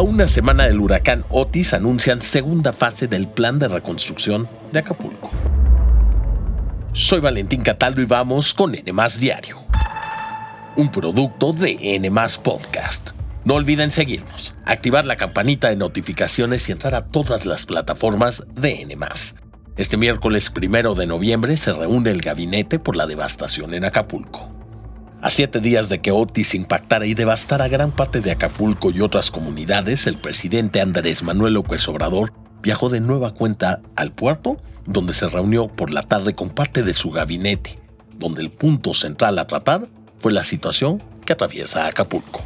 A una semana del huracán Otis anuncian segunda fase del plan de reconstrucción de Acapulco. Soy Valentín Cataldo y vamos con N Diario, un producto de N Podcast. No olviden seguirnos, activar la campanita de notificaciones y entrar a todas las plataformas de N. Este miércoles primero de noviembre se reúne el gabinete por la devastación en Acapulco. A siete días de que Otis impactara y devastara gran parte de Acapulco y otras comunidades, el presidente Andrés Manuel López Obrador viajó de nueva cuenta al puerto, donde se reunió por la tarde con parte de su gabinete, donde el punto central a tratar fue la situación que atraviesa Acapulco.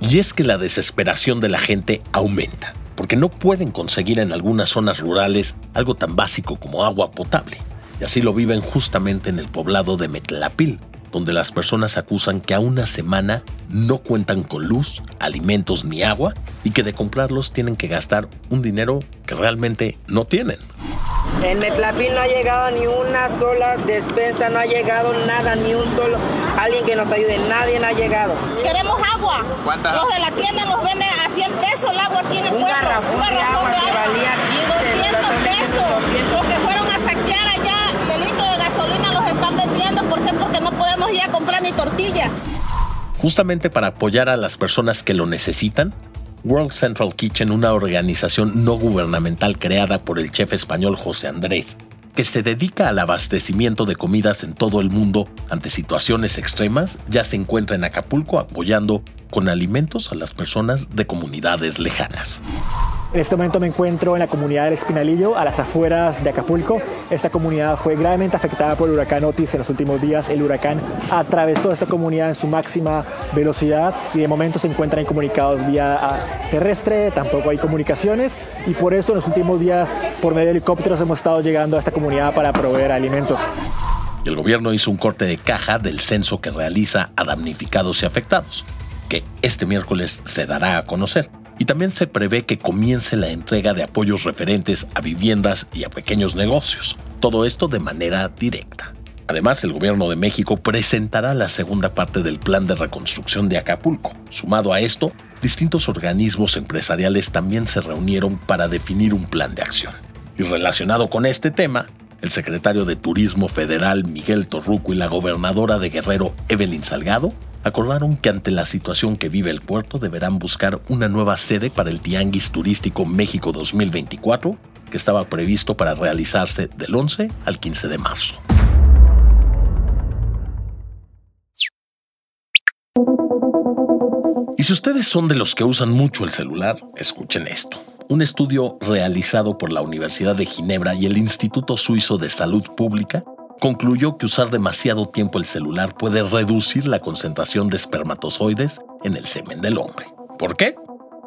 Y es que la desesperación de la gente aumenta, porque no pueden conseguir en algunas zonas rurales algo tan básico como agua potable, y así lo viven justamente en el poblado de Metlapil, donde las personas acusan que a una semana no cuentan con luz, alimentos ni agua y que de comprarlos tienen que gastar un dinero que realmente no tienen. En Metlapil no ha llegado ni una sola despensa, no ha llegado nada, ni un solo alguien que nos ayude, nadie ha llegado. Queremos agua. ¿Cuánta? Los de la tienda nos venden a 100 pesos el agua tiene un garrafón, de agua que valía 15, 200 pesos. Los que fueron a saquear allá el litro de gasolina los están vendiendo. ¿Por qué? Porque no podemos ir a comprar ni tortillas. Justamente para apoyar a las personas que lo necesitan, World Central Kitchen, una organización no gubernamental creada por el chef español José Andrés, que se dedica al abastecimiento de comidas en todo el mundo ante situaciones extremas, ya se encuentra en Acapulco apoyando con alimentos a las personas de comunidades lejanas. En este momento me encuentro en la comunidad del Espinalillo, a las afueras de Acapulco. Esta comunidad fue gravemente afectada por el huracán Otis en los últimos días. El huracán atravesó esta comunidad en su máxima velocidad y de momento se encuentran incomunicados vía terrestre, tampoco hay comunicaciones y por eso en los últimos días por medio de helicópteros hemos estado llegando a esta comunidad para proveer alimentos. El gobierno hizo un corte de caja del censo que realiza a damnificados y afectados, que este miércoles se dará a conocer y también se prevé que comience la entrega de apoyos referentes a viviendas y a pequeños negocios, todo esto de manera directa. Además, el gobierno de México presentará la segunda parte del plan de reconstrucción de Acapulco. Sumado a esto, distintos organismos empresariales también se reunieron para definir un plan de acción. Y relacionado con este tema, el secretario de Turismo Federal Miguel Torruco y la gobernadora de Guerrero Evelyn Salgado acordaron que ante la situación que vive el puerto deberán buscar una nueva sede para el Tianguis Turístico México 2024, que estaba previsto para realizarse del 11 al 15 de marzo. Y si ustedes son de los que usan mucho el celular, escuchen esto. Un estudio realizado por la Universidad de Ginebra y el Instituto Suizo de Salud Pública concluyó que usar demasiado tiempo el celular puede reducir la concentración de espermatozoides en el semen del hombre. ¿Por qué?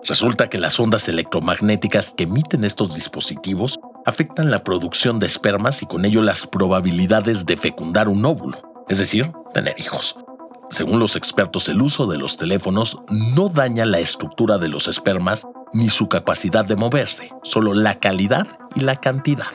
Resulta que las ondas electromagnéticas que emiten estos dispositivos afectan la producción de espermas y con ello las probabilidades de fecundar un óvulo, es decir, tener hijos. Según los expertos, el uso de los teléfonos no daña la estructura de los espermas ni su capacidad de moverse, solo la calidad y la cantidad.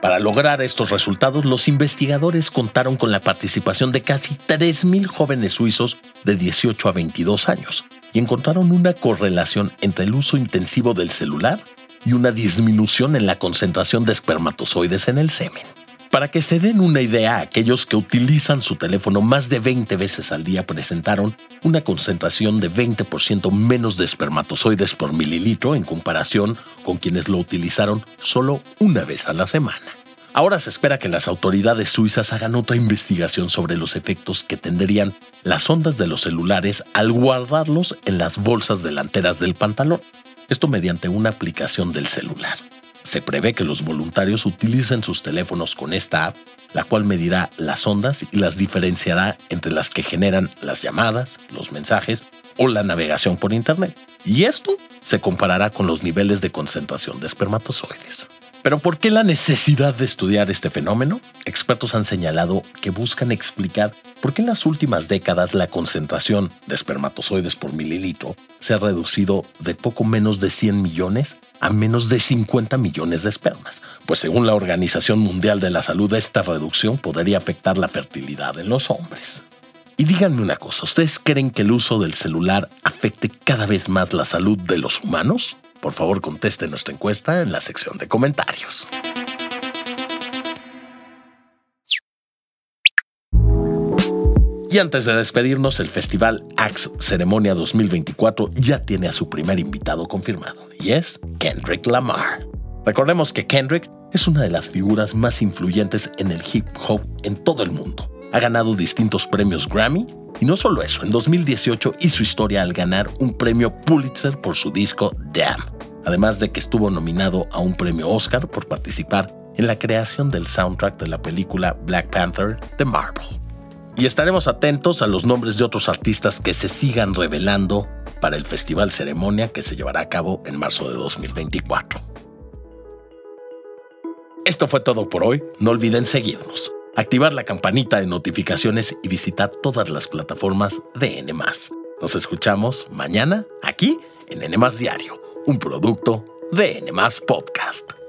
Para lograr estos resultados, los investigadores contaron con la participación de casi 3.000 jóvenes suizos de 18 a 22 años y encontraron una correlación entre el uso intensivo del celular y una disminución en la concentración de espermatozoides en el semen. Para que se den una idea, aquellos que utilizan su teléfono más de 20 veces al día presentaron una concentración de 20% menos de espermatozoides por mililitro en comparación con quienes lo utilizaron solo una vez a la semana. Ahora se espera que las autoridades suizas hagan otra investigación sobre los efectos que tendrían las ondas de los celulares al guardarlos en las bolsas delanteras del pantalón, esto mediante una aplicación del celular. Se prevé que los voluntarios utilicen sus teléfonos con esta app, la cual medirá las ondas y las diferenciará entre las que generan las llamadas, los mensajes o la navegación por Internet. Y esto se comparará con los niveles de concentración de espermatozoides. Pero ¿por qué la necesidad de estudiar este fenómeno? Expertos han señalado que buscan explicar por qué en las últimas décadas la concentración de espermatozoides por mililitro se ha reducido de poco menos de 100 millones a menos de 50 millones de espermas. Pues según la Organización Mundial de la Salud, esta reducción podría afectar la fertilidad en los hombres. Y díganme una cosa, ¿ustedes creen que el uso del celular afecte cada vez más la salud de los humanos? Por favor, conteste nuestra encuesta en la sección de comentarios. Y antes de despedirnos, el festival Axe Ceremonia 2024 ya tiene a su primer invitado confirmado, y es Kendrick Lamar. Recordemos que Kendrick es una de las figuras más influyentes en el hip hop en todo el mundo. Ha ganado distintos premios Grammy, y no solo eso, en 2018 hizo historia al ganar un premio Pulitzer por su disco Damn, además de que estuvo nominado a un premio Oscar por participar en la creación del soundtrack de la película Black Panther de Marvel. Y estaremos atentos a los nombres de otros artistas que se sigan revelando para el Festival Ceremonia que se llevará a cabo en marzo de 2024. Esto fue todo por hoy, no olviden seguirnos, activar la campanita de notificaciones y visitar todas las plataformas de N+. Nos escuchamos mañana aquí en N Diario, un producto de N Podcast.